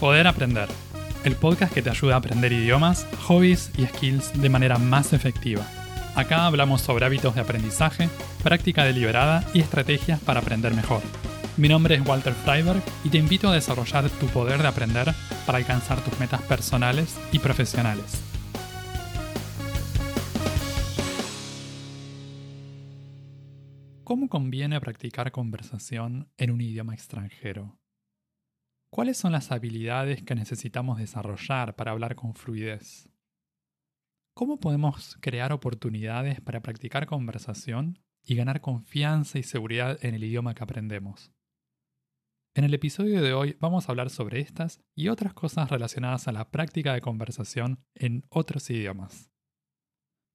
Poder Aprender, el podcast que te ayuda a aprender idiomas, hobbies y skills de manera más efectiva. Acá hablamos sobre hábitos de aprendizaje, práctica deliberada y estrategias para aprender mejor. Mi nombre es Walter Freiberg y te invito a desarrollar tu poder de aprender para alcanzar tus metas personales y profesionales. ¿Cómo conviene practicar conversación en un idioma extranjero? ¿Cuáles son las habilidades que necesitamos desarrollar para hablar con fluidez? ¿Cómo podemos crear oportunidades para practicar conversación y ganar confianza y seguridad en el idioma que aprendemos? En el episodio de hoy vamos a hablar sobre estas y otras cosas relacionadas a la práctica de conversación en otros idiomas.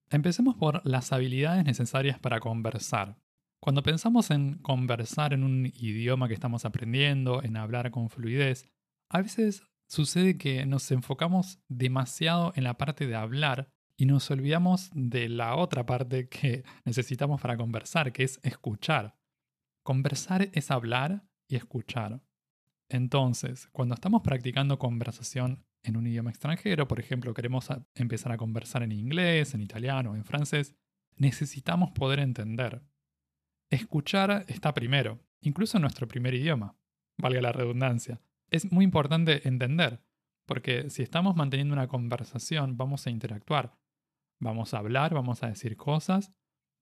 Empecemos por las habilidades necesarias para conversar, cuando pensamos en conversar en un idioma que estamos aprendiendo, en hablar con fluidez, a veces sucede que nos enfocamos demasiado en la parte de hablar y nos olvidamos de la otra parte que necesitamos para conversar, que es escuchar. Conversar es hablar y escuchar. Entonces, cuando estamos practicando conversación en un idioma extranjero, por ejemplo, queremos empezar a conversar en inglés, en italiano, en francés, necesitamos poder entender. Escuchar está primero, incluso en nuestro primer idioma, valga la redundancia. Es muy importante entender, porque si estamos manteniendo una conversación, vamos a interactuar, vamos a hablar, vamos a decir cosas,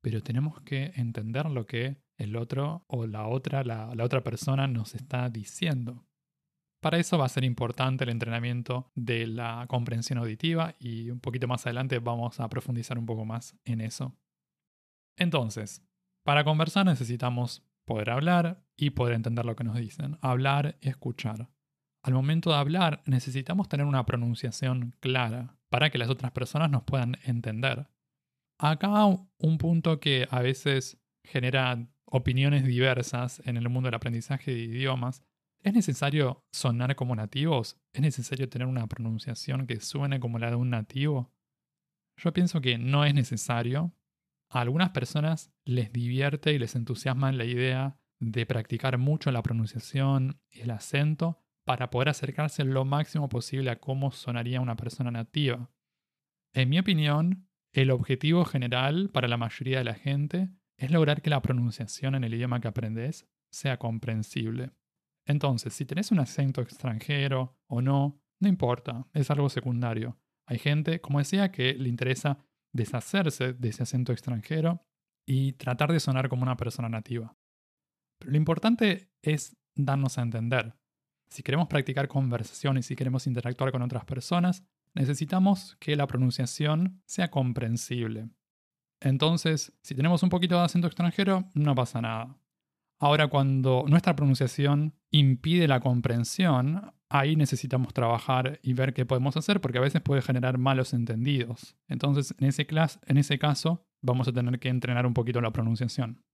pero tenemos que entender lo que el otro o la otra, la, la otra persona nos está diciendo. Para eso va a ser importante el entrenamiento de la comprensión auditiva y un poquito más adelante vamos a profundizar un poco más en eso. Entonces, para conversar necesitamos poder hablar y poder entender lo que nos dicen. Hablar y escuchar. Al momento de hablar necesitamos tener una pronunciación clara para que las otras personas nos puedan entender. Acá un punto que a veces genera opiniones diversas en el mundo del aprendizaje de idiomas. ¿Es necesario sonar como nativos? ¿Es necesario tener una pronunciación que suene como la de un nativo? Yo pienso que no es necesario, a algunas personas les divierte y les entusiasma la idea de practicar mucho la pronunciación y el acento para poder acercarse lo máximo posible a cómo sonaría una persona nativa. En mi opinión, el objetivo general para la mayoría de la gente es lograr que la pronunciación en el idioma que aprendes sea comprensible. Entonces, si tenés un acento extranjero o no, no importa, es algo secundario. Hay gente, como decía, que le interesa deshacerse de ese acento extranjero y tratar de sonar como una persona nativa. Lo importante es darnos a entender. Si queremos practicar conversación y si queremos interactuar con otras personas, necesitamos que la pronunciación sea comprensible. Entonces, si tenemos un poquito de acento extranjero, no pasa nada. Ahora, cuando nuestra pronunciación impide la comprensión, ahí necesitamos trabajar y ver qué podemos hacer porque a veces puede generar malos entendidos. Entonces, en ese, en ese caso, vamos a tener que entrenar un poquito la pronunciación.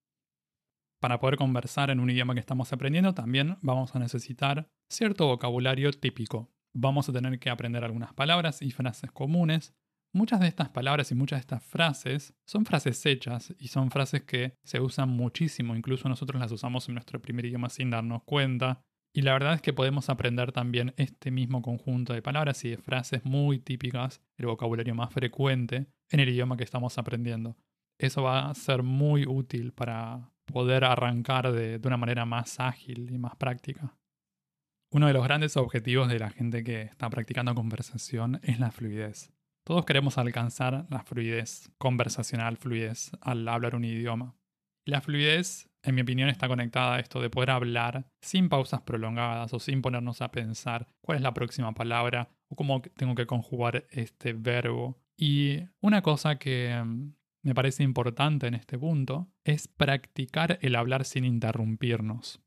Para poder conversar en un idioma que estamos aprendiendo, también vamos a necesitar cierto vocabulario típico. Vamos a tener que aprender algunas palabras y frases comunes Muchas de estas palabras y muchas de estas frases son frases hechas y son frases que se usan muchísimo, incluso nosotros las usamos en nuestro primer idioma sin darnos cuenta. Y la verdad es que podemos aprender también este mismo conjunto de palabras y de frases muy típicas, el vocabulario más frecuente en el idioma que estamos aprendiendo. Eso va a ser muy útil para poder arrancar de, de una manera más ágil y más práctica. Uno de los grandes objetivos de la gente que está practicando conversación es la fluidez. Todos queremos alcanzar la fluidez conversacional, fluidez al hablar un idioma. La fluidez, en mi opinión, está conectada a esto de poder hablar sin pausas prolongadas o sin ponernos a pensar cuál es la próxima palabra o cómo tengo que conjugar este verbo. Y una cosa que mm, me parece importante en este punto es practicar el hablar sin interrumpirnos.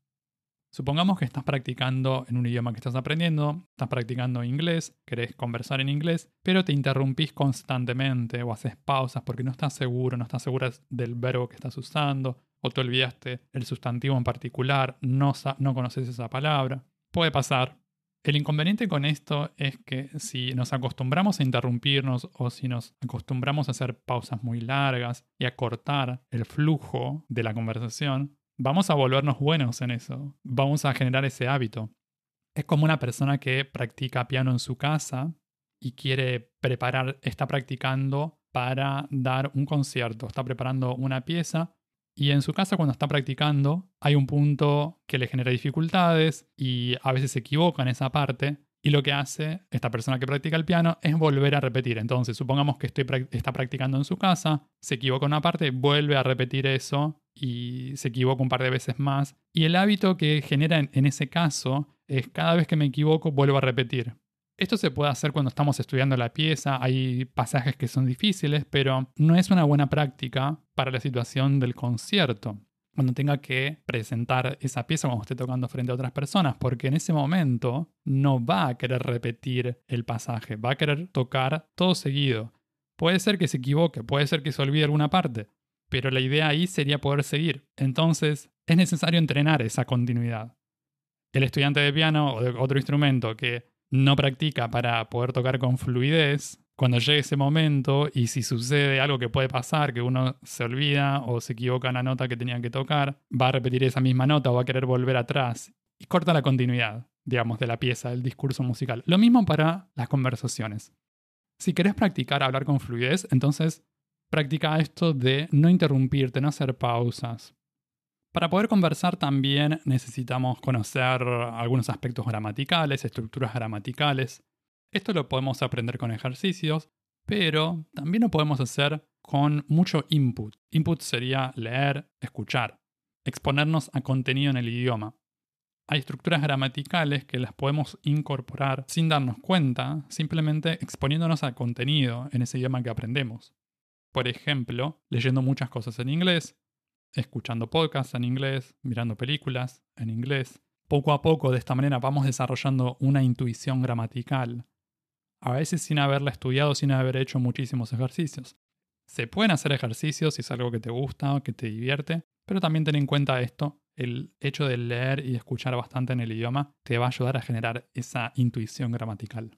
Supongamos que estás practicando en un idioma que estás aprendiendo, estás practicando inglés, querés conversar en inglés, pero te interrumpís constantemente o haces pausas porque no estás seguro, no estás segura del verbo que estás usando, o te olvidaste el sustantivo en particular, no, no conoces esa palabra. Puede pasar. El inconveniente con esto es que si nos acostumbramos a interrumpirnos o si nos acostumbramos a hacer pausas muy largas y a cortar el flujo de la conversación, vamos a volvernos buenos en eso, vamos a generar ese hábito. Es como una persona que practica piano en su casa y quiere preparar, está practicando para dar un concierto, está preparando una pieza y en su casa cuando está practicando hay un punto que le genera dificultades y a veces se equivoca en esa parte y lo que hace esta persona que practica el piano es volver a repetir. Entonces, supongamos que está practicando en su casa, se equivoca una parte, vuelve a repetir eso y se equivoca un par de veces más. Y el hábito que genera en, ese caso es cada vez que me equivoco, vuelvo a repetir. Esto se puede hacer cuando estamos estudiando la pieza, hay pasajes que son difíciles, pero no es una buena práctica para la situación del concierto cuando tenga que presentar esa pieza cuando esté tocando frente a otras personas, porque en ese momento no va a querer repetir el pasaje, va a querer tocar todo seguido. Puede ser que se equivoque, puede ser que se olvide alguna parte, pero la idea ahí sería poder seguir. Entonces, es necesario entrenar esa continuidad. El estudiante de piano o de otro instrumento que no practica para poder tocar con fluidez, cuando llegue ese momento y si sucede algo que puede pasar, que uno se olvida o se equivoca en la nota que tenía que tocar, va a repetir esa misma nota o va a querer volver atrás y corta la continuidad, digamos, de la pieza, del discurso musical. Lo mismo para las conversaciones. Si querés practicar hablar con fluidez, entonces practica esto de no interrumpirte, no hacer pausas. Para poder conversar también necesitamos conocer algunos aspectos gramaticales, estructuras gramaticales, esto lo podemos aprender con ejercicios, pero también lo podemos hacer con mucho input. Input sería leer, escuchar, exponernos a contenido en el idioma. Hay estructuras gramaticales que las podemos incorporar sin darnos cuenta, simplemente exponiéndonos a contenido en ese idioma que aprendemos. Por ejemplo, leyendo muchas cosas en inglés, escuchando podcasts en inglés, mirando películas en inglés. Poco a poco, de esta manera, vamos desarrollando una intuición gramatical a veces sin haberla estudiado, sin haber hecho muchísimos ejercicios. Se pueden hacer ejercicios si es algo que te gusta o que te divierte, pero también ten en cuenta esto, el hecho de leer y escuchar bastante en el idioma te va a ayudar a generar esa intuición gramatical.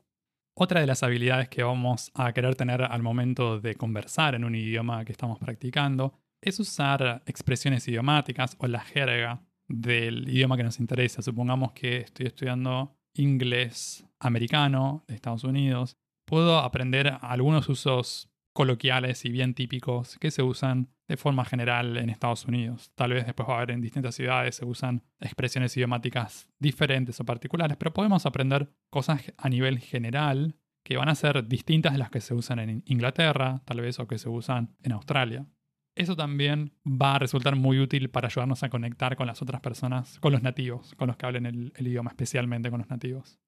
Otra de las habilidades que vamos a querer tener al momento de conversar en un idioma que estamos practicando es usar expresiones idiomáticas o la jerga del idioma que nos interesa. Supongamos que estoy estudiando inglés americano de Estados Unidos, puedo aprender algunos usos coloquiales y bien típicos que se usan de forma general en Estados Unidos. Tal vez después va a haber en distintas ciudades se usan expresiones idiomáticas diferentes o particulares, pero podemos aprender cosas a nivel general que van a ser distintas de las que se usan en Inglaterra, tal vez, o que se usan en Australia. Eso también va a resultar muy útil para ayudarnos a conectar con las otras personas, con los nativos, con los que hablen el, idioma, especialmente con los nativos.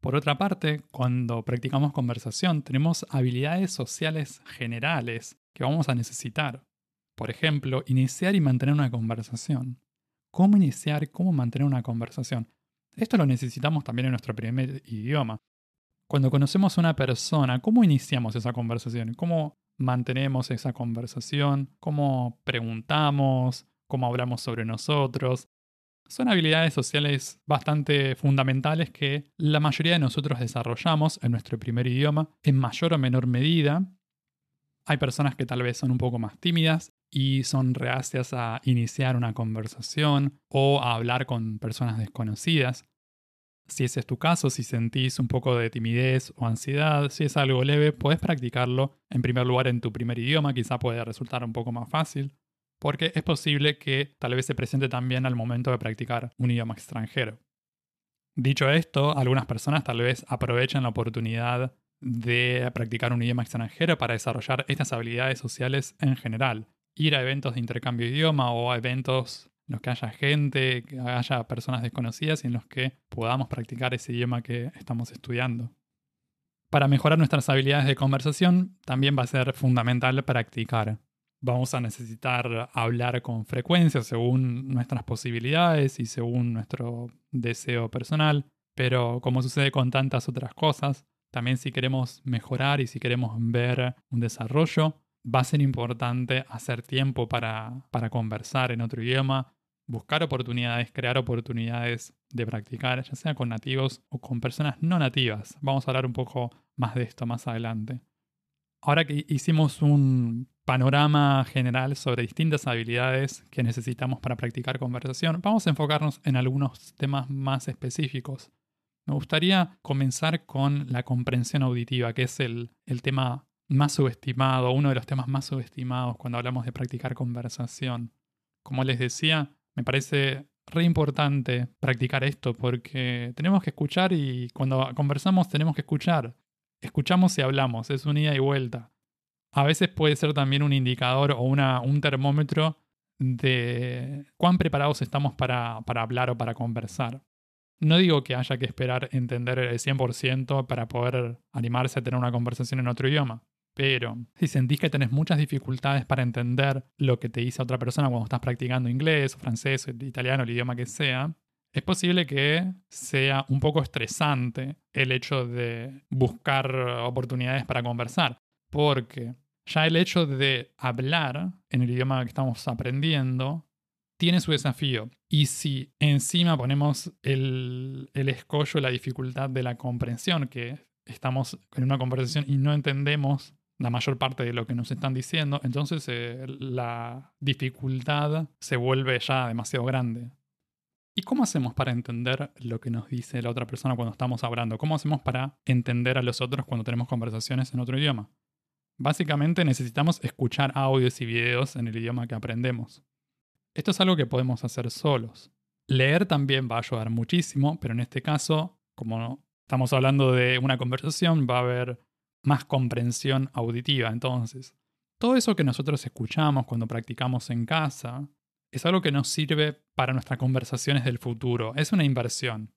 Por otra parte, cuando practicamos conversación, tenemos habilidades sociales generales que vamos a necesitar. Por ejemplo, iniciar y mantener una conversación. ¿Cómo iniciar cómo mantener una conversación? Esto lo necesitamos también en nuestro primer idioma. Cuando conocemos a una persona, ¿cómo iniciamos esa conversación? ¿Cómo mantenemos esa conversación, cómo preguntamos, cómo hablamos sobre nosotros. Son habilidades sociales bastante fundamentales que la mayoría de nosotros desarrollamos en nuestro primer idioma en mayor o menor medida. Hay personas que tal vez son un poco más tímidas y son reacias a iniciar una conversación o a hablar con personas desconocidas. Si ese es tu caso, si sentís un poco de timidez o ansiedad, si es algo leve, puedes practicarlo en primer lugar en tu primer idioma, quizá puede resultar un poco más fácil, porque es posible que tal vez se presente también al momento de practicar un idioma extranjero. Dicho esto, algunas personas tal vez aprovechan la oportunidad de practicar un idioma extranjero para desarrollar estas habilidades sociales en general. Ir a eventos de intercambio de idioma o a eventos en los que haya gente, que haya personas desconocidas y en los que podamos practicar ese idioma que estamos estudiando. Para mejorar nuestras habilidades de conversación, también va a ser fundamental practicar. Vamos a necesitar hablar con frecuencia según nuestras posibilidades y según nuestro deseo personal, pero como sucede con tantas otras cosas, también si queremos mejorar y si queremos ver un desarrollo, va a ser importante hacer tiempo para, para conversar en otro idioma, buscar oportunidades, crear oportunidades de practicar, ya sea con nativos o con personas no nativas. Vamos a hablar un poco más de esto más adelante. Ahora que hicimos un panorama general sobre distintas habilidades que necesitamos para practicar conversación, vamos a enfocarnos en algunos temas más específicos. Me gustaría comenzar con la comprensión auditiva, que es el, el tema más subestimado, uno de los temas más subestimados cuando hablamos de practicar conversación. Como les decía, me parece re importante practicar esto porque tenemos que escuchar y cuando conversamos tenemos que escuchar. Escuchamos y hablamos, es un ida y vuelta. A veces puede ser también un indicador o una, un termómetro de cuán preparados estamos para, para hablar o para conversar. No digo que haya que esperar entender el 100% para poder animarse a tener una conversación en otro idioma. Pero si sentís que tenés muchas dificultades para entender lo que te dice otra persona cuando estás practicando inglés, o francés, o italiano, el idioma que sea, es posible que sea un poco estresante el hecho de buscar oportunidades para conversar. Porque ya el hecho de hablar en el idioma que estamos aprendiendo tiene su desafío. Y si encima ponemos el, el escollo, la dificultad de la comprensión, que estamos en una conversación y no entendemos la mayor parte de lo que nos están diciendo, entonces eh, la dificultad se vuelve ya demasiado grande. ¿Y cómo hacemos para entender lo que nos dice la otra persona cuando estamos hablando? ¿Cómo hacemos para entender a los otros cuando tenemos conversaciones en otro idioma? Básicamente necesitamos escuchar audios y videos en el idioma que aprendemos. Esto es algo que podemos hacer solos. Leer también va a ayudar muchísimo, pero en este caso, como estamos hablando de una conversación, va a haber más comprensión auditiva. Entonces, todo eso que nosotros escuchamos cuando practicamos en casa es algo que nos sirve para nuestras conversaciones del futuro. Es una inversión.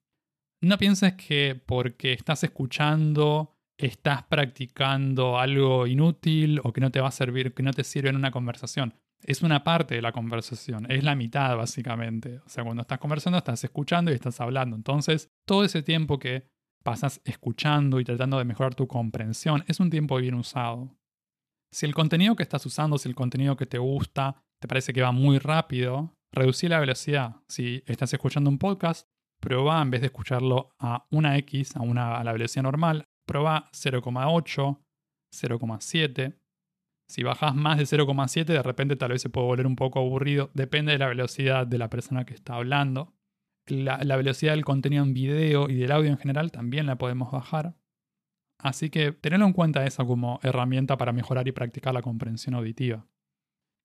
No pienses que porque estás escuchando estás practicando algo inútil o que no te va a servir, que no te sirve en una conversación. Es una parte de la conversación, es la mitad básicamente. O sea, cuando estás conversando estás escuchando y estás hablando. Entonces, todo ese tiempo que pasas escuchando y tratando de mejorar tu comprensión, es un tiempo bien usado. Si el contenido que estás usando, si el contenido que te gusta, te parece que va muy rápido, reducir la velocidad. Si estás escuchando un podcast, prueba en vez de escucharlo a una X, a, una, a la velocidad normal, prueba 0,8, 0,7. Si bajas más de 0,7, de repente tal vez se puede volver un poco aburrido. Depende de la velocidad de la persona que está hablando la, velocidad del contenido en video y del audio en general también la podemos bajar. Así que tenedlo en cuenta eso como herramienta para mejorar y practicar la comprensión auditiva.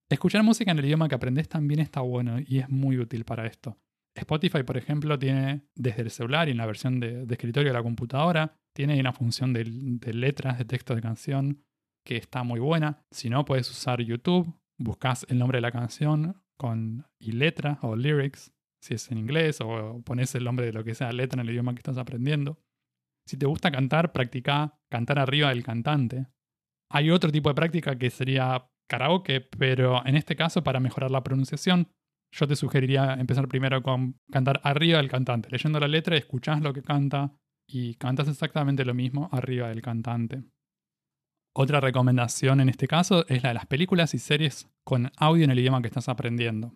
Escuchar música en el idioma que aprendes también está bueno y es muy útil para esto. Spotify, por ejemplo, tiene desde el celular y en la versión de, escritorio de la computadora, tiene una función de, de, letras, de texto de canción, que está muy buena. Si no, puedes usar YouTube, buscas el nombre de la canción con y letra o lyrics si es en inglés o pones el nombre de lo que sea letra en el idioma que estás aprendiendo. Si te gusta cantar, practica cantar arriba del cantante. Hay otro tipo de práctica que sería karaoke, pero en este caso, para mejorar la pronunciación, yo te sugeriría empezar primero con cantar arriba del cantante, leyendo la letra, escuchás lo que canta y cantas exactamente lo mismo arriba del cantante. Otra recomendación en este caso es la de las películas y series con audio en el idioma que estás aprendiendo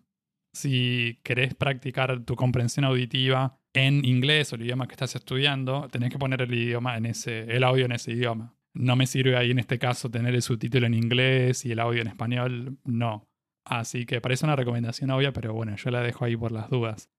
si querés practicar tu comprensión auditiva en inglés o el idioma que estás estudiando, tenés que poner el idioma en ese, el audio en ese idioma. No me sirve ahí en este caso tener el subtítulo en inglés y el audio en español, no. Así que parece una recomendación obvia, pero bueno, yo la dejo ahí por las dudas.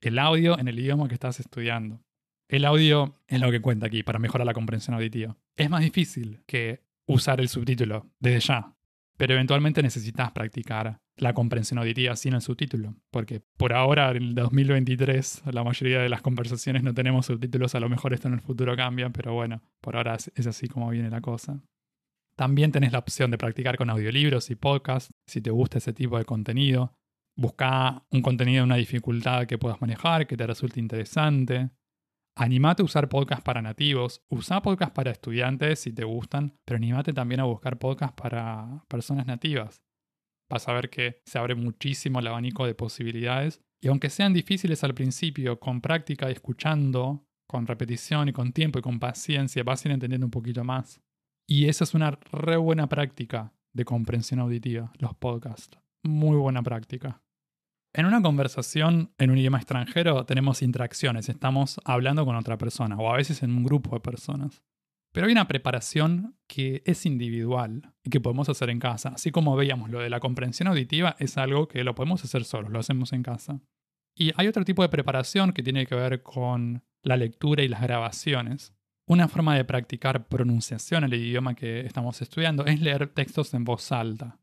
El audio en el idioma que estás estudiando. El audio es lo que cuenta aquí para mejorar la comprensión auditiva. Es más difícil que usar el subtítulo desde ya, pero eventualmente necesitas practicar la comprensión auditiva sin el subtítulo, porque por ahora, en el 2023, la mayoría de las conversaciones no tenemos subtítulos, a lo mejor esto en el futuro cambia, pero bueno, por ahora es así como viene la cosa. También tenés la opción de practicar con audiolibros y podcasts, si te gusta ese tipo de contenido. Busca un contenido de una dificultad que puedas manejar, que te resulte interesante. Animate a usar podcasts para nativos, usa podcasts para estudiantes si te gustan, pero animate también a buscar podcasts para personas nativas. Vas a ver que se abre muchísimo el abanico de posibilidades y aunque sean difíciles al principio, con práctica escuchando, con repetición y con tiempo y con paciencia, vas a ir entendiendo un poquito más. Y esa es una re buena práctica de comprensión auditiva, los podcasts. Muy buena práctica. En una conversación en un idioma extranjero tenemos interacciones, estamos hablando con otra persona o a veces en un grupo de personas. Pero hay una preparación que es individual y que podemos hacer en casa. Así como veíamos lo de la comprensión auditiva, es algo que lo podemos hacer solos, lo hacemos en casa. Y hay otro tipo de preparación que tiene que ver con la lectura y las grabaciones. Una forma de practicar pronunciación en el idioma que estamos estudiando es leer textos en voz alta.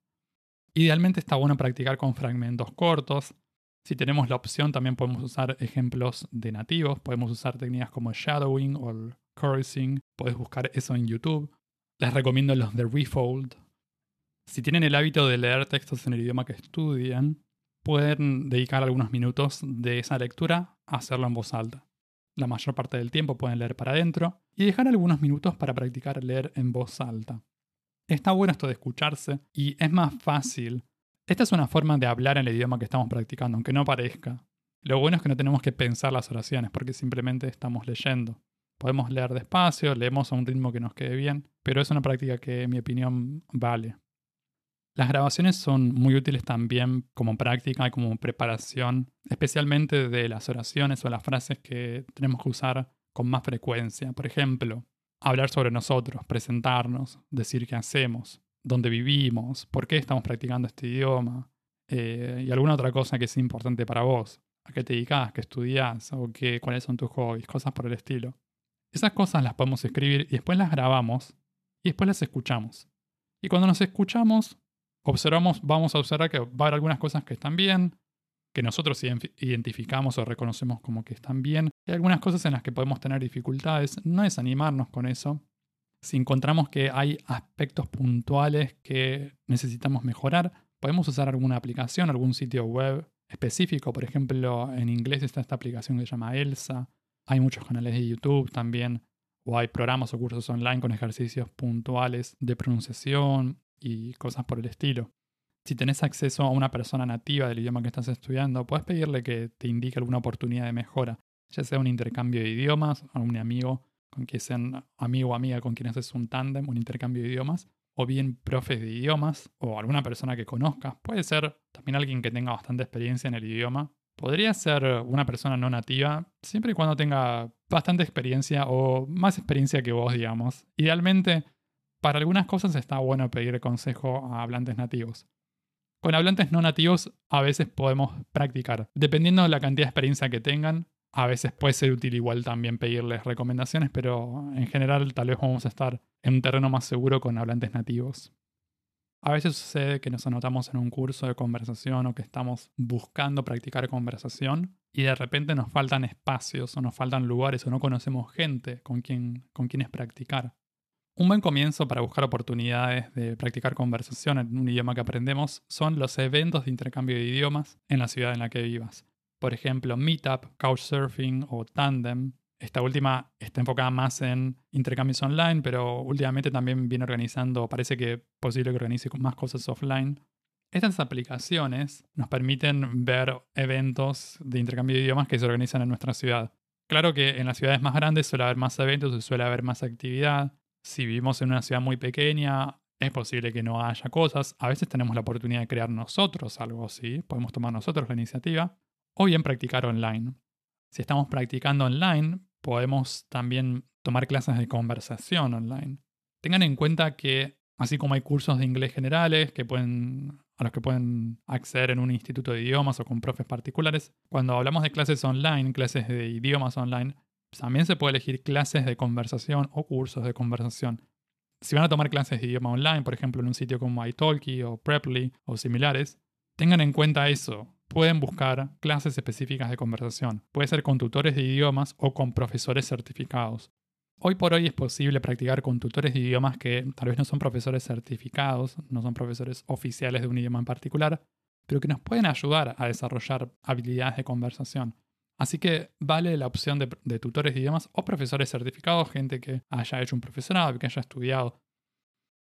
Idealmente está bueno practicar con fragmentos cortos. Si tenemos la opción también podemos usar ejemplos de nativos, podemos usar técnicas como shadowing o chorusing, puedes buscar eso en YouTube. Les recomiendo los de Refold. Si tienen el hábito de leer textos en el idioma que estudian, pueden dedicar algunos minutos de esa lectura a hacerlo en voz alta. La mayor parte del tiempo pueden leer para adentro y dejar algunos minutos para practicar leer en voz alta. Está bueno esto de escucharse y es más fácil. Esta es una forma de hablar en el idioma que estamos practicando, aunque no parezca. Lo bueno es que no tenemos que pensar las oraciones porque simplemente estamos leyendo. Podemos leer despacio, leemos a un ritmo que nos quede bien, pero es una práctica que en mi opinión vale. Las grabaciones son muy útiles también como práctica y como preparación, especialmente de las oraciones o las frases que tenemos que usar con más frecuencia. Por ejemplo, hablar sobre nosotros, presentarnos, decir qué hacemos, dónde vivimos, por qué estamos practicando este idioma eh, y alguna otra cosa que es importante para vos. ¿A qué te dedicas? ¿Qué estudias? ¿O qué, cuáles son tus hobbies? Cosas por el estilo. Esas cosas las podemos escribir y después las grabamos y después las escuchamos. Y cuando nos escuchamos, observamos, vamos a observar que va a haber algunas cosas que están bien, que nosotros identificamos o reconocemos como que están bien, y algunas cosas en las que podemos tener dificultades. No desanimarnos con eso. Si encontramos que hay aspectos puntuales que necesitamos mejorar, podemos usar alguna aplicación, algún sitio web específico. Por ejemplo, en inglés está esta aplicación que se llama Elsa. Hay muchos canales de YouTube también, o hay programas o cursos online con ejercicios puntuales de pronunciación y cosas por el estilo. Si tenés acceso a una persona nativa del idioma que estás estudiando, puedes pedirle que te indique alguna oportunidad de mejora, ya sea un intercambio de idiomas, a un amigo con quien sean amigo o amiga con quien haces un tándem, un intercambio de idiomas, o bien profes de idiomas, o alguna persona que conozcas. Puede ser también alguien que tenga bastante experiencia en el idioma. Podría ser una persona no nativa, siempre y cuando tenga bastante experiencia o más experiencia que vos, digamos. Idealmente, para algunas cosas está bueno pedir consejo a hablantes nativos. Con hablantes no nativos a veces podemos practicar. Dependiendo de la cantidad de experiencia que tengan, a veces puede ser útil igual también pedirles recomendaciones, pero en general tal vez vamos a estar en un terreno más seguro con hablantes nativos. A veces sucede que nos anotamos en un curso de conversación o que estamos buscando practicar conversación y de repente nos faltan espacios o nos faltan lugares o no conocemos gente con quien, con quienes practicar. Un buen comienzo para buscar oportunidades de practicar conversación en un idioma que aprendemos son los eventos de intercambio de idiomas en la ciudad en la que vivas. Por ejemplo, Meetup, Couchsurfing o Tandem. Esta última está enfocada más en intercambios online, pero últimamente también viene organizando, parece que posible que organice más cosas offline. Estas aplicaciones nos permiten ver eventos de intercambio de idiomas que se organizan en nuestra ciudad. Claro que en las ciudades más grandes suele haber más eventos y suele haber más actividad, si vivimos en una ciudad muy pequeña, es posible que no haya cosas. A veces tenemos la oportunidad de crear nosotros algo así. Podemos tomar nosotros la iniciativa. O bien practicar online. Si estamos practicando online, podemos también tomar clases de conversación online. Tengan en cuenta que, así como hay cursos de inglés generales que pueden, a los que pueden acceder en un instituto de idiomas o con profes particulares, cuando hablamos de clases online, clases de idiomas online, también se puede elegir clases de conversación o cursos de conversación. Si van a tomar clases de idioma online, por ejemplo en un sitio como italki o Preply o similares, tengan en cuenta eso. Pueden buscar clases específicas de conversación. Puede ser con tutores de idiomas o con profesores certificados. Hoy por hoy es posible practicar con tutores de idiomas que tal vez no son profesores certificados, no son profesores oficiales de un idioma en particular, pero que nos pueden ayudar a desarrollar habilidades de conversación. Así que vale la opción de, tutores de idiomas o profesores certificados, gente que haya hecho un profesorado, que haya estudiado.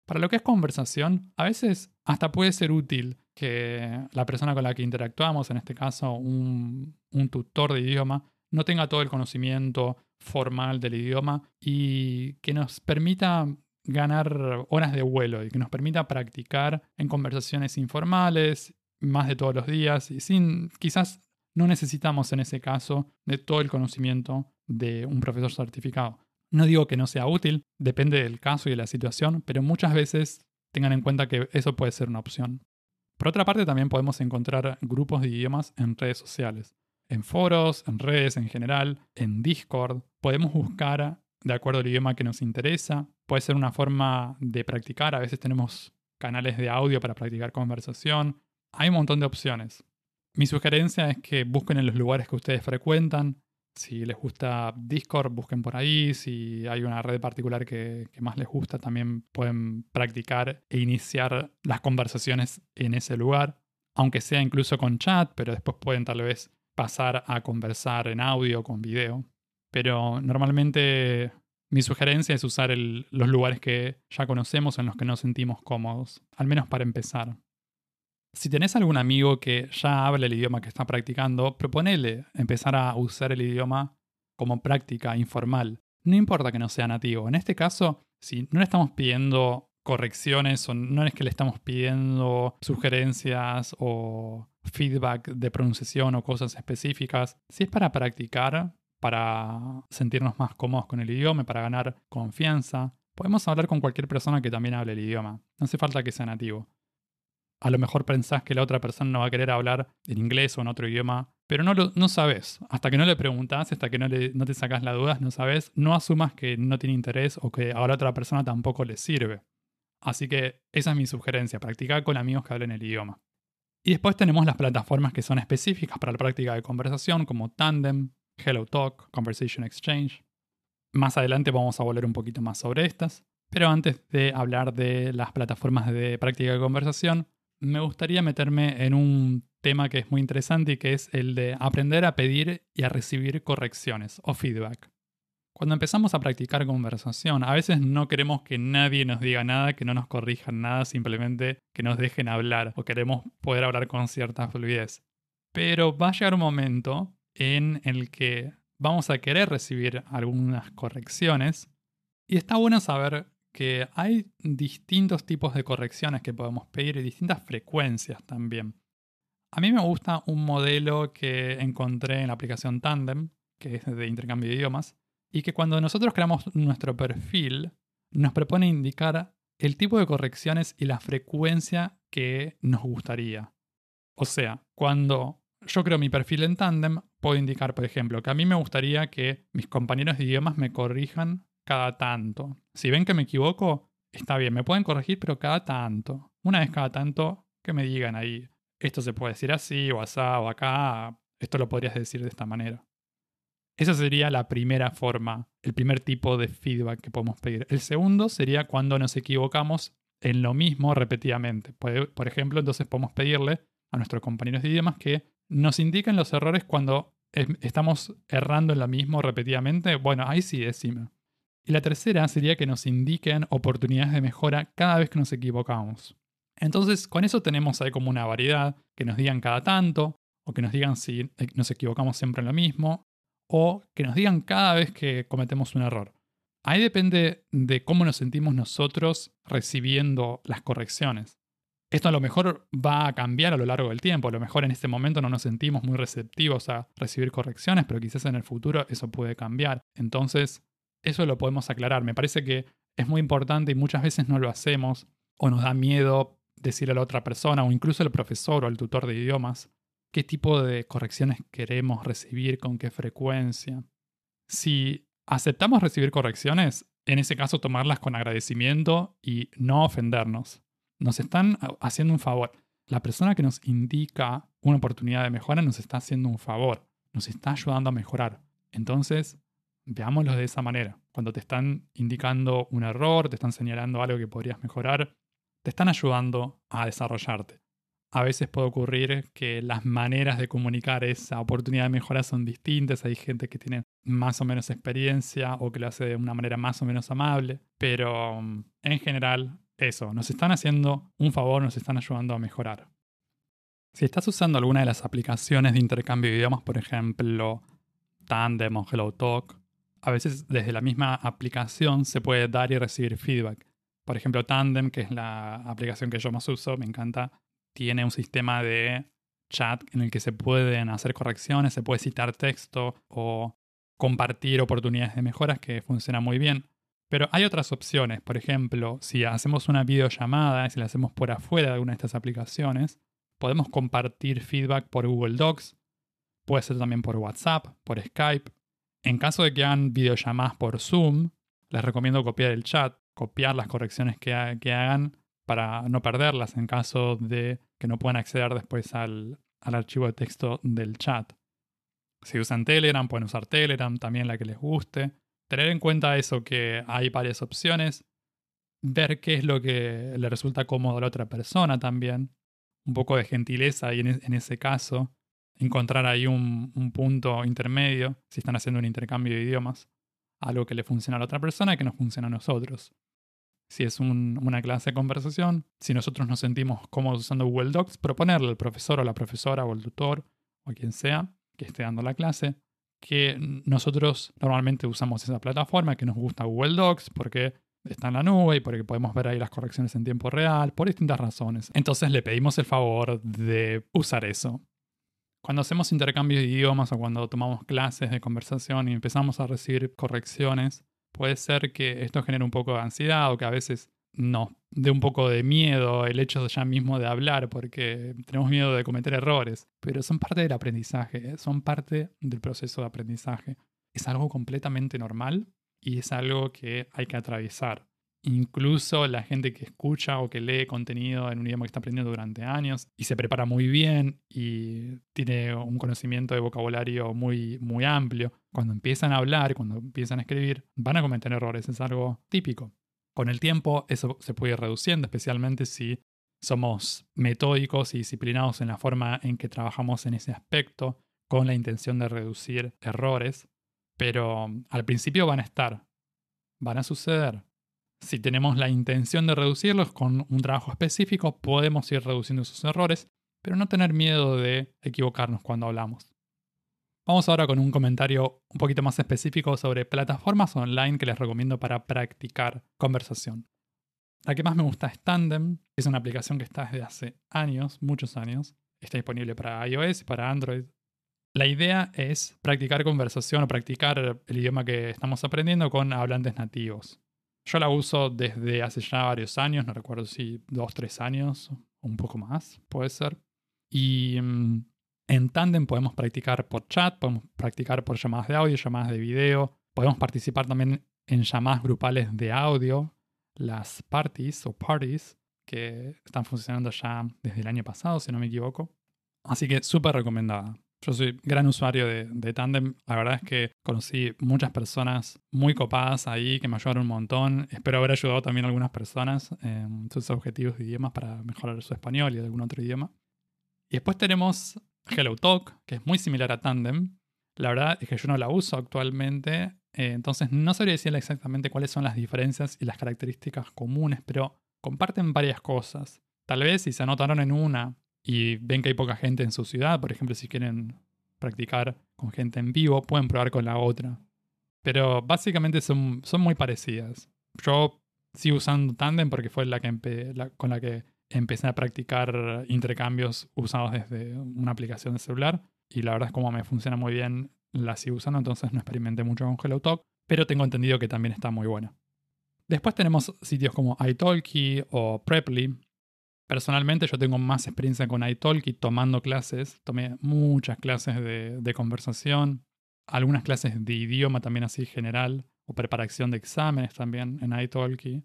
Para lo que es conversación, a veces hasta puede ser útil que la persona con la que interactuamos, en este caso un, tutor de idioma, no tenga todo el conocimiento formal del idioma y que nos permita ganar horas de vuelo y que nos permita practicar en conversaciones informales más de todos los días y sin quizás no necesitamos en ese caso de todo el conocimiento de un profesor certificado. No digo que no sea útil, depende del caso y de la situación, pero muchas veces tengan en cuenta que eso puede ser una opción. Por otra parte, también podemos encontrar grupos de idiomas en redes sociales. en foros, en redes en general, en Discord. Podemos buscar de acuerdo al idioma que nos interesa. Puede ser una forma de practicar. A veces tenemos canales de audio para practicar conversación. Hay un montón de opciones. Mi sugerencia es que busquen en los lugares que ustedes frecuentan. Si les gusta Discord, busquen por ahí. Si hay una red particular que, más les gusta, también pueden practicar e iniciar las conversaciones en ese lugar. Aunque sea incluso con chat, pero después pueden tal vez pasar a conversar en audio con video. Pero normalmente mi sugerencia es usar los lugares que ya conocemos en los que nos sentimos cómodos, al menos para empezar. Si tenés algún amigo que ya habla el idioma que está practicando, proponele empezar a usar el idioma como práctica informal. No importa que no sea nativo. En este caso, si no le estamos pidiendo correcciones o no es que le estamos pidiendo sugerencias o feedback de pronunciación o cosas específicas, si es para practicar, para sentirnos más cómodos con el idioma, para ganar confianza, podemos hablar con cualquier persona que también hable el idioma. No hace falta que sea nativo. A lo mejor pensás que la otra persona no va a querer hablar en inglés o en otro idioma, pero no, lo, no sabes. Hasta que no le preguntas, hasta que no, le, te sacas las dudas, no sabes, no asumas que no tiene interés o que a la otra persona tampoco le sirve. Así que esa es mi sugerencia, practicar con amigos que hablen el idioma. Y después tenemos las plataformas que son específicas para la práctica de conversación, como Tandem, HelloTalk, Conversation Exchange. Más adelante vamos a volver un poquito más sobre estas, pero antes de hablar de las plataformas de práctica de conversación, me gustaría meterme en un tema que es muy interesante y que es el de aprender a pedir y a recibir correcciones o feedback. Cuando empezamos a practicar conversación, a veces no queremos que nadie nos diga nada, que no nos corrijan nada, simplemente que nos dejen hablar o queremos poder hablar con cierta fluidez. Pero va a llegar un momento en el que vamos a querer recibir algunas correcciones y está bueno saber que hay distintos tipos de correcciones que podemos pedir y distintas frecuencias también. A mí me gusta un modelo que encontré en la aplicación Tandem, que es de intercambio de idiomas, y que cuando nosotros creamos nuestro perfil, nos propone indicar el tipo de correcciones y la frecuencia que nos gustaría. O sea, cuando yo creo mi perfil en Tandem, puedo indicar, por ejemplo, que a mí me gustaría que mis compañeros de idiomas me corrijan cada tanto. Si ven que me equivoco, está bien, me pueden corregir, pero cada tanto. Una vez cada tanto, que me digan ahí, esto se puede decir así, o asá, o acá, esto lo podrías decir de esta manera. Esa sería la primera forma, el primer tipo de feedback que podemos pedir. El segundo sería cuando nos equivocamos en lo mismo repetidamente. Por ejemplo, entonces podemos pedirle a nuestros compañeros de idiomas que nos indiquen los errores cuando estamos errando en lo mismo repetidamente. Bueno, ahí sí, decime. Y la tercera sería que nos indiquen oportunidades de mejora cada vez que nos equivocamos. Entonces, con eso tenemos ahí como una variedad, que nos digan cada tanto, o que nos digan si nos equivocamos siempre en lo mismo, o que nos digan cada vez que cometemos un error. Ahí depende de cómo nos sentimos nosotros recibiendo las correcciones. Esto a lo mejor va a cambiar a lo largo del tiempo. A lo mejor en este momento no nos sentimos muy receptivos a recibir correcciones, pero quizás en el futuro eso puede cambiar. Entonces, eso lo podemos aclarar. Me parece que es muy importante y muchas veces no lo hacemos o nos da miedo decirle a la otra persona o incluso al profesor o al tutor de idiomas qué tipo de correcciones queremos recibir, con qué frecuencia. Si aceptamos recibir correcciones, en ese caso tomarlas con agradecimiento y no ofendernos. Nos están haciendo un favor. La persona que nos indica una oportunidad de mejora nos está haciendo un favor, nos está ayudando a mejorar. Entonces, Veámoslo de esa manera. Cuando te están indicando un error, te están señalando algo que podrías mejorar, te están ayudando a desarrollarte. A veces puede ocurrir que las maneras de comunicar esa oportunidad de mejora son distintas. Hay gente que tiene más o menos experiencia o que lo hace de una manera más o menos amable. Pero mm, en general, eso, nos están haciendo un favor, nos están ayudando a mejorar. Si estás usando alguna de las aplicaciones de intercambio de idiomas, por ejemplo, Tandem o HelloTalk, a veces desde la misma aplicación se puede dar y recibir feedback. Por ejemplo, Tandem, que es la aplicación que yo más uso, me encanta, tiene un sistema de chat en el que se pueden hacer correcciones, se puede citar texto o compartir oportunidades de mejoras que funciona muy bien. Pero hay otras opciones, por ejemplo, si hacemos una videollamada si la hacemos por afuera de alguna de estas aplicaciones, podemos compartir feedback por Google Docs Puede ser también por WhatsApp, por Skype. En caso de que hagan videollamadas por Zoom, les recomiendo copiar el chat, copiar las correcciones que, hagan para no perderlas en caso de que no puedan acceder después al, archivo de texto del chat. Si usan Telegram, pueden usar Telegram, también la que les guste. Tener en cuenta eso, que hay varias opciones. Ver qué es lo que le resulta cómodo a la otra persona también. Un poco de gentileza y en, ese caso encontrar ahí un, punto intermedio si están haciendo un intercambio de idiomas. Algo que le funciona a la otra persona y que nos funciona a nosotros. Si es una clase de conversación, si nosotros nos sentimos cómodos usando Google Docs, proponerle al profesor o la profesora o al tutor o quien sea que esté dando la clase, que nosotros normalmente usamos esa plataforma, que nos gusta Google Docs porque está en la nube y porque podemos ver ahí las correcciones en tiempo real, por distintas razones. Entonces le pedimos el favor de usar eso. Cuando hacemos intercambios de idiomas o cuando tomamos clases de conversación y empezamos a recibir correcciones, puede ser que esto genere un poco de ansiedad o que a veces no, de un poco de miedo el hecho ya mismo de hablar, porque tenemos miedo de cometer errores, pero son parte del aprendizaje, ¿eh? son parte del proceso de aprendizaje. Es algo completamente normal y es algo que hay que atravesar. Incluso la gente que escucha o que lee contenido en un idioma que está aprendiendo durante años y se prepara muy bien y tiene un conocimiento de vocabulario muy, muy amplio, cuando empiezan a hablar, cuando empiezan a escribir, van a cometer errores, es algo típico. Con el tiempo eso se puede ir reduciendo, especialmente si somos metódicos y disciplinados en la forma en que trabajamos en ese aspecto, con la intención de reducir errores, pero al principio van a estar, van a suceder. Si tenemos la intención de reducirlos con un trabajo específico, podemos ir reduciendo esos errores, pero no tener miedo de equivocarnos cuando hablamos. Vamos ahora con un comentario un poquito más específico sobre plataformas online que les recomiendo para practicar conversación. La que más me gusta es Tandem, es una aplicación que está desde hace años, muchos años. Está disponible para iOS y para Android. La idea es practicar conversación o practicar el idioma que estamos aprendiendo con hablantes nativos. Yo la uso desde hace ya varios años, no recuerdo si dos, tres años o un poco más, puede ser. Y mm, en Tandem podemos practicar por chat, podemos practicar por llamadas de audio, llamadas de video, podemos participar también en llamadas grupales de audio, las parties o parties, que están funcionando ya desde el año pasado, si no me equivoco. Así que súper recomendada. Yo soy gran usuario de, de, Tandem. La verdad es que conocí muchas personas muy copadas ahí que me ayudaron un montón. Espero haber ayudado también a algunas personas en sus objetivos de idiomas para mejorar su español y algún otro idioma. Y después tenemos HelloTalk, que es muy similar a Tandem. La verdad es que yo no la uso actualmente, eh, entonces no sabría decirle exactamente cuáles son las diferencias y las características comunes, pero comparten varias cosas. Tal vez si se anotaron en una y ven que hay poca gente en su ciudad, por ejemplo, si quieren practicar con gente en vivo, pueden probar con la otra. Pero básicamente son, son muy parecidas. Yo sigo usando Tandem porque fue la que con la que empecé a practicar intercambios usados desde una aplicación de celular y la verdad es como me funciona muy bien, la sigo usando, entonces no experimenté mucho con HelloTalk, pero tengo entendido que también está muy buena. Después tenemos sitios como italki o Preply. Personalmente yo tengo más experiencia con italki tomando clases, tomé muchas clases de, conversación, algunas clases de idioma también así general, o preparación de exámenes también en italki.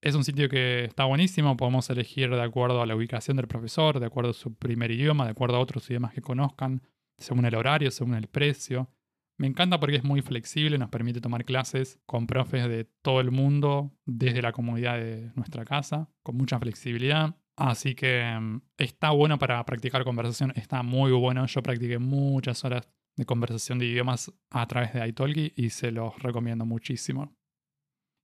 Es un sitio que está buenísimo, podemos elegir de acuerdo a la ubicación del profesor, de acuerdo a su primer idioma, de acuerdo a otros idiomas que conozcan, según el horario, según el precio. Me encanta porque es muy flexible, nos permite tomar clases con profes de todo el mundo desde la comodidad de nuestra casa, con mucha flexibilidad. Así que mm, está bueno para practicar conversación, está muy bueno. Yo practiqué muchas horas de conversación de idiomas a través de italki y se los recomiendo muchísimo.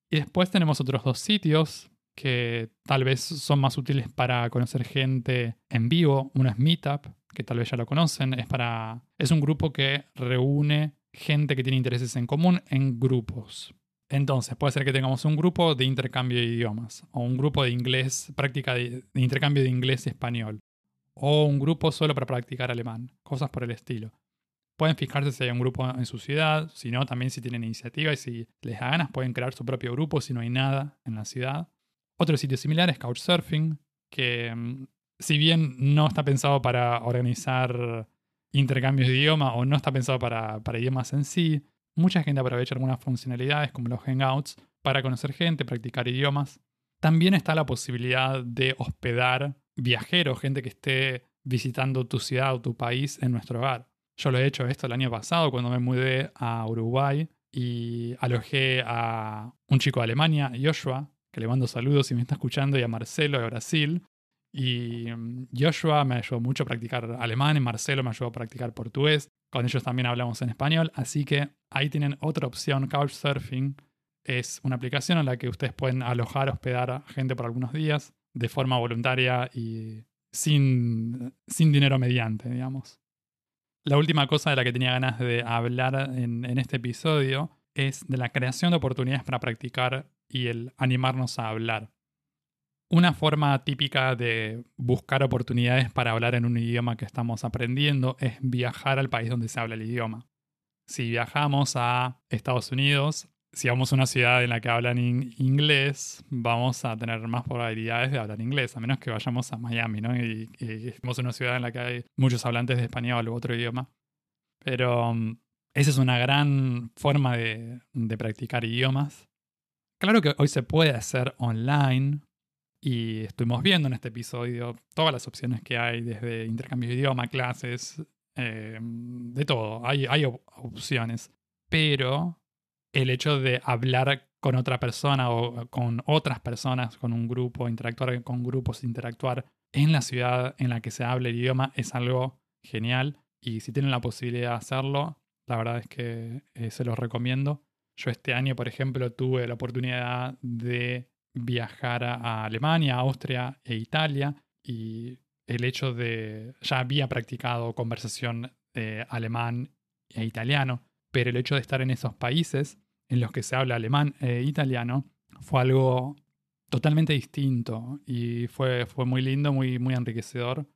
Y después tenemos otros dos sitios que tal vez son más útiles para conocer gente en vivo. Uno es Meetup, que tal vez ya lo conocen. Es, para, es un grupo que reúne gente que tiene intereses en común en grupos. Entonces, puede ser que tengamos un grupo de intercambio de idiomas, o un grupo de inglés, práctica de, intercambio de inglés y español, o un grupo solo para practicar alemán, cosas por el estilo. Pueden fijarse si hay un grupo en su ciudad, si no, también si tienen iniciativa y si les da ganas pueden crear su propio grupo si no hay nada en la ciudad. Otro sitio similar es Couchsurfing, que mm, si bien no está pensado para organizar intercambios de idioma o no está pensado para, para idiomas en sí. Mucha gente aprovecha algunas funcionalidades como los Hangouts para conocer gente, practicar idiomas. También está la posibilidad de hospedar viajeros, gente que esté visitando tu ciudad o tu país en nuestro hogar. Yo lo he hecho esto el año pasado cuando me mudé a Uruguay y alojé a un chico de Alemania, Joshua, que le mando saludos si me está escuchando, y a Marcelo de Brasil. Y mm, Joshua me ayudó mucho a practicar alemán y Marcelo me ayudó a practicar portugués. Con ellos también hablamos en español, así que ahí tienen otra opción, Couchsurfing. Es una aplicación en la que ustedes pueden alojar, hospedar a gente por algunos días de forma voluntaria y sin, sin dinero mediante, digamos. La última cosa de la que tenía ganas de hablar en, en este episodio es de la creación de oportunidades para practicar y el animarnos a hablar. Una forma típica de buscar oportunidades para hablar en un idioma que estamos aprendiendo es viajar al país donde se habla el idioma. Si viajamos a Estados Unidos, si vamos a una ciudad en la que hablan inglés, vamos a tener más probabilidades de hablar inglés, a menos que vayamos a Miami, ¿no? Y, estemos en una ciudad en la que hay muchos hablantes de español u otro idioma. Pero um, esa es una gran forma de practicar idiomas. Claro que hoy se puede hacer online, y estuvimos viendo en este episodio todas las opciones que hay, desde intercambio de idioma, clases, eh, de todo. Hay, hay opciones. Pero el hecho de hablar con otra persona o con otras personas, con un grupo, interactuar con grupos, interactuar en la ciudad en la que se habla el idioma es algo genial y si tienen la posibilidad de hacerlo, la verdad es que eh, se los recomiendo. Yo este año, por ejemplo, tuve la oportunidad de viajar a Alemania, Austria e Italia y el hecho de ya había practicado conversación eh, alemán e italiano, pero el hecho de estar en esos países en los que se habla alemán e italiano, fue algo totalmente distinto y fue, fue muy lindo, muy, muy enriquecedor.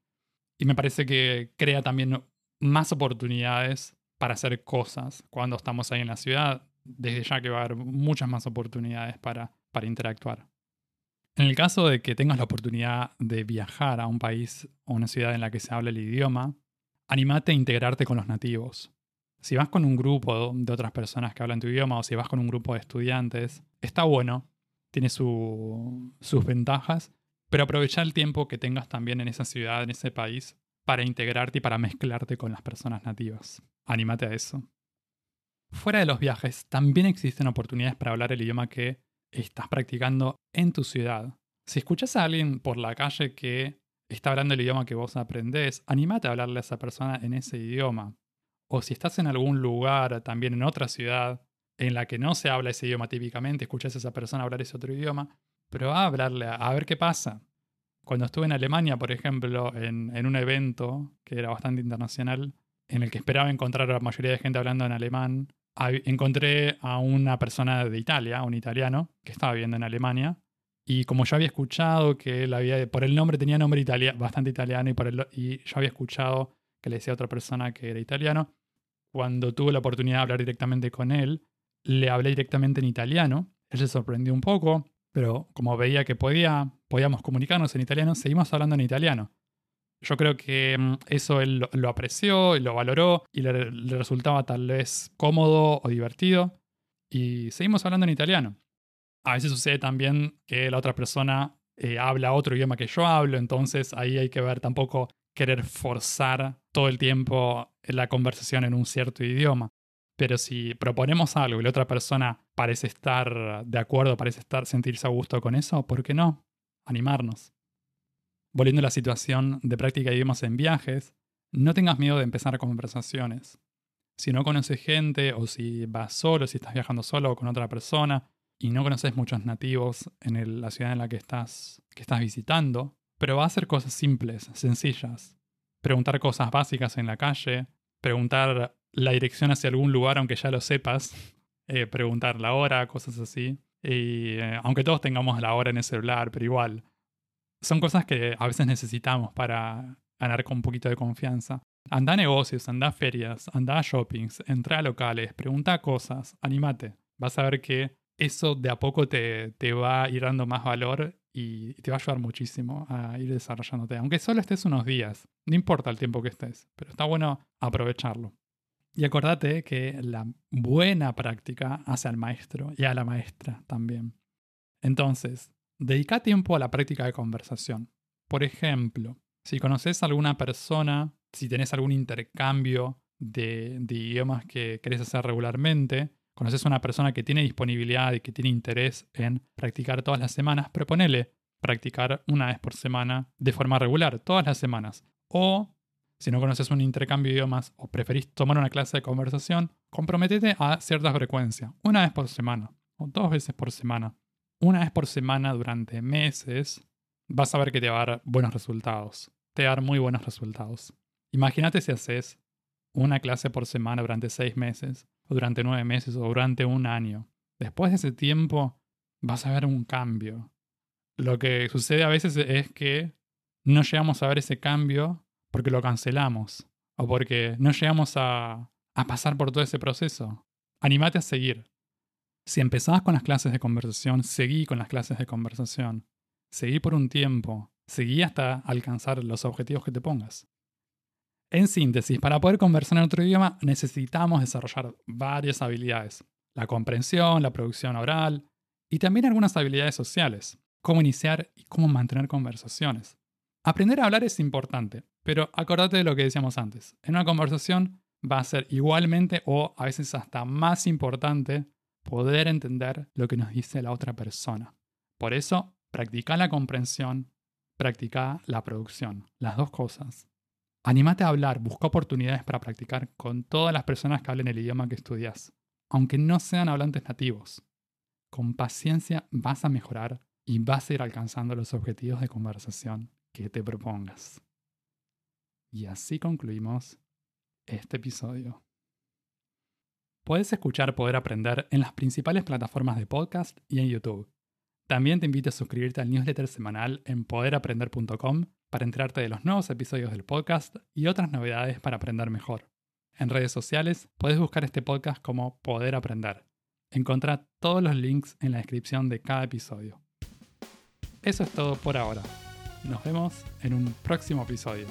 Y me parece que crea también más oportunidades para hacer cosas cuando estamos ahí en la ciudad, desde ya que va a haber muchas más oportunidades para, para interactuar. En el caso de que tengas la oportunidad de viajar a un país o una ciudad en la que se habla el idioma, animate a integrarte con los nativos. Si vas con un grupo de otras personas que hablan tu idioma o si vas con un grupo de estudiantes, está bueno, tiene sus ventajas, pero aprovecha el tiempo que tengas también en esa ciudad, en ese país, para integrarte y para mezclarte con las personas nativas. Anímate a eso. Fuera de los viajes, también existen oportunidades para hablar el idioma que estás practicando en tu ciudad. Si escuchas a alguien por la calle que está hablando el idioma que vos aprendés, anímate a hablarle a esa persona en ese idioma o si estás en algún lugar, también en otra ciudad, en la que no se habla ese idioma típicamente, escuchas a esa persona hablar ese otro idioma, pero a hablarle, a ver qué pasa. Cuando estuve en Alemania, por ejemplo, en, en un evento que era bastante internacional, en el que esperaba encontrar a la mayoría de gente hablando en alemán, encontré a una persona de Italia, un italiano, que estaba viviendo en Alemania. Y como yo había escuchado que él había, por el nombre tenía nombre bastante italiano y, por el, y yo había escuchado que le decía a otra persona que era italiano, cuando tuve la oportunidad de hablar directamente con él, le hablé directamente en italiano. Él se sorprendió un poco, pero como veía que podía, podíamos comunicarnos en italiano, seguimos hablando en italiano. Yo creo que mm, eso él lo, apreció y lo valoró y le, resultaba tal vez cómodo o divertido. Y seguimos hablando en italiano. A veces sucede también que la otra persona eh, habla otro idioma que yo hablo, entonces ahí hay que ver tampoco querer forzar todo el tiempo la conversación en un cierto idioma. Pero si proponemos algo y la otra persona parece estar de acuerdo, parece estar sentirse a gusto con eso, ¿por qué no? Animarnos. Volviendo a la situación de práctica de idiomas en viajes, no tengas miedo de empezar conversaciones. Si no conoces gente o si vas solo, si estás viajando solo o con otra persona y no conoces muchos nativos en la ciudad en la que estás, que estás visitando, pero va a ser cosas simples, sencillas. Preguntar cosas básicas en la calle, preguntar la dirección hacia algún lugar aunque ya lo sepas, eh, preguntar la hora, cosas así. Y eh, aunque todos tengamos la hora en el celular, pero igual. Son cosas que a veces necesitamos para ganar con un poquito de confianza. Anda a negocios, anda a ferias, anda a shoppings, entra a locales, pregunta cosas, animate. Vas a ver que eso de a poco te, te va a ir dando más valor y te va a ayudar muchísimo a ir desarrollándote. Aunque solo estés unos días, no importa el tiempo que estés, pero está bueno aprovecharlo. Y acordate que la buena práctica hace al maestro y a la maestra también. Entonces, dedica tiempo a la práctica de conversación. Por ejemplo, si conoces a alguna persona, si tenés algún intercambio de, idiomas que querés hacer regularmente, conoces a una persona que tiene disponibilidad y que tiene interés en practicar todas las semanas, proponele practicar una vez por semana de forma regular, todas las semanas. O si no conoces un intercambio de idiomas o preferís tomar una clase de conversación, comprometete a cierta frecuencia, una vez por semana o dos veces por semana. Una vez por semana durante meses, vas a ver que te va a dar buenos resultados. Te va a dar muy buenos resultados. Imagínate si haces una clase por semana durante seis meses o durante nueve meses o durante un año. Después de ese tiempo vas a ver un cambio. Lo que sucede a veces es que no llegamos a ver ese cambio porque lo cancelamos o porque no llegamos a, a pasar por todo ese proceso. Animate a seguir. Si empezabas con las clases de conversación, seguí con las clases de conversación. Seguí por un tiempo. Seguí hasta alcanzar los objetivos que te pongas. En síntesis, para poder conversar en otro idioma necesitamos desarrollar varias habilidades. La comprensión, la producción oral y también algunas habilidades sociales. Cómo iniciar y cómo mantener conversaciones. Aprender a hablar es importante, pero acordate de lo que decíamos antes. En una conversación va a ser igualmente o a veces hasta más importante poder entender lo que nos dice la otra persona. Por eso, practica la comprensión, practica la producción, las dos cosas. Anímate a hablar, busca oportunidades para practicar con todas las personas que hablen el idioma que estudias, aunque no sean hablantes nativos. Con paciencia vas a mejorar y vas a ir alcanzando los objetivos de conversación que te propongas. Y así concluimos este episodio. Puedes escuchar Poder Aprender en las principales plataformas de podcast y en YouTube. También te invito a suscribirte al newsletter semanal en poderaprender.com para enterarte de los nuevos episodios del podcast y otras novedades para aprender mejor. En redes sociales puedes buscar este podcast como Poder Aprender. Encontrá todos los links en la descripción de cada episodio. Eso es todo por ahora. Nos vemos en un próximo episodio.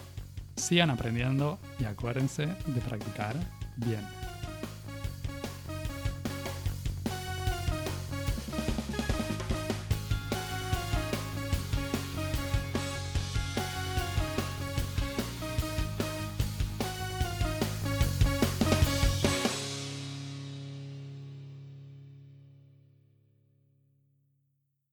Sigan aprendiendo y acuérdense de practicar bien.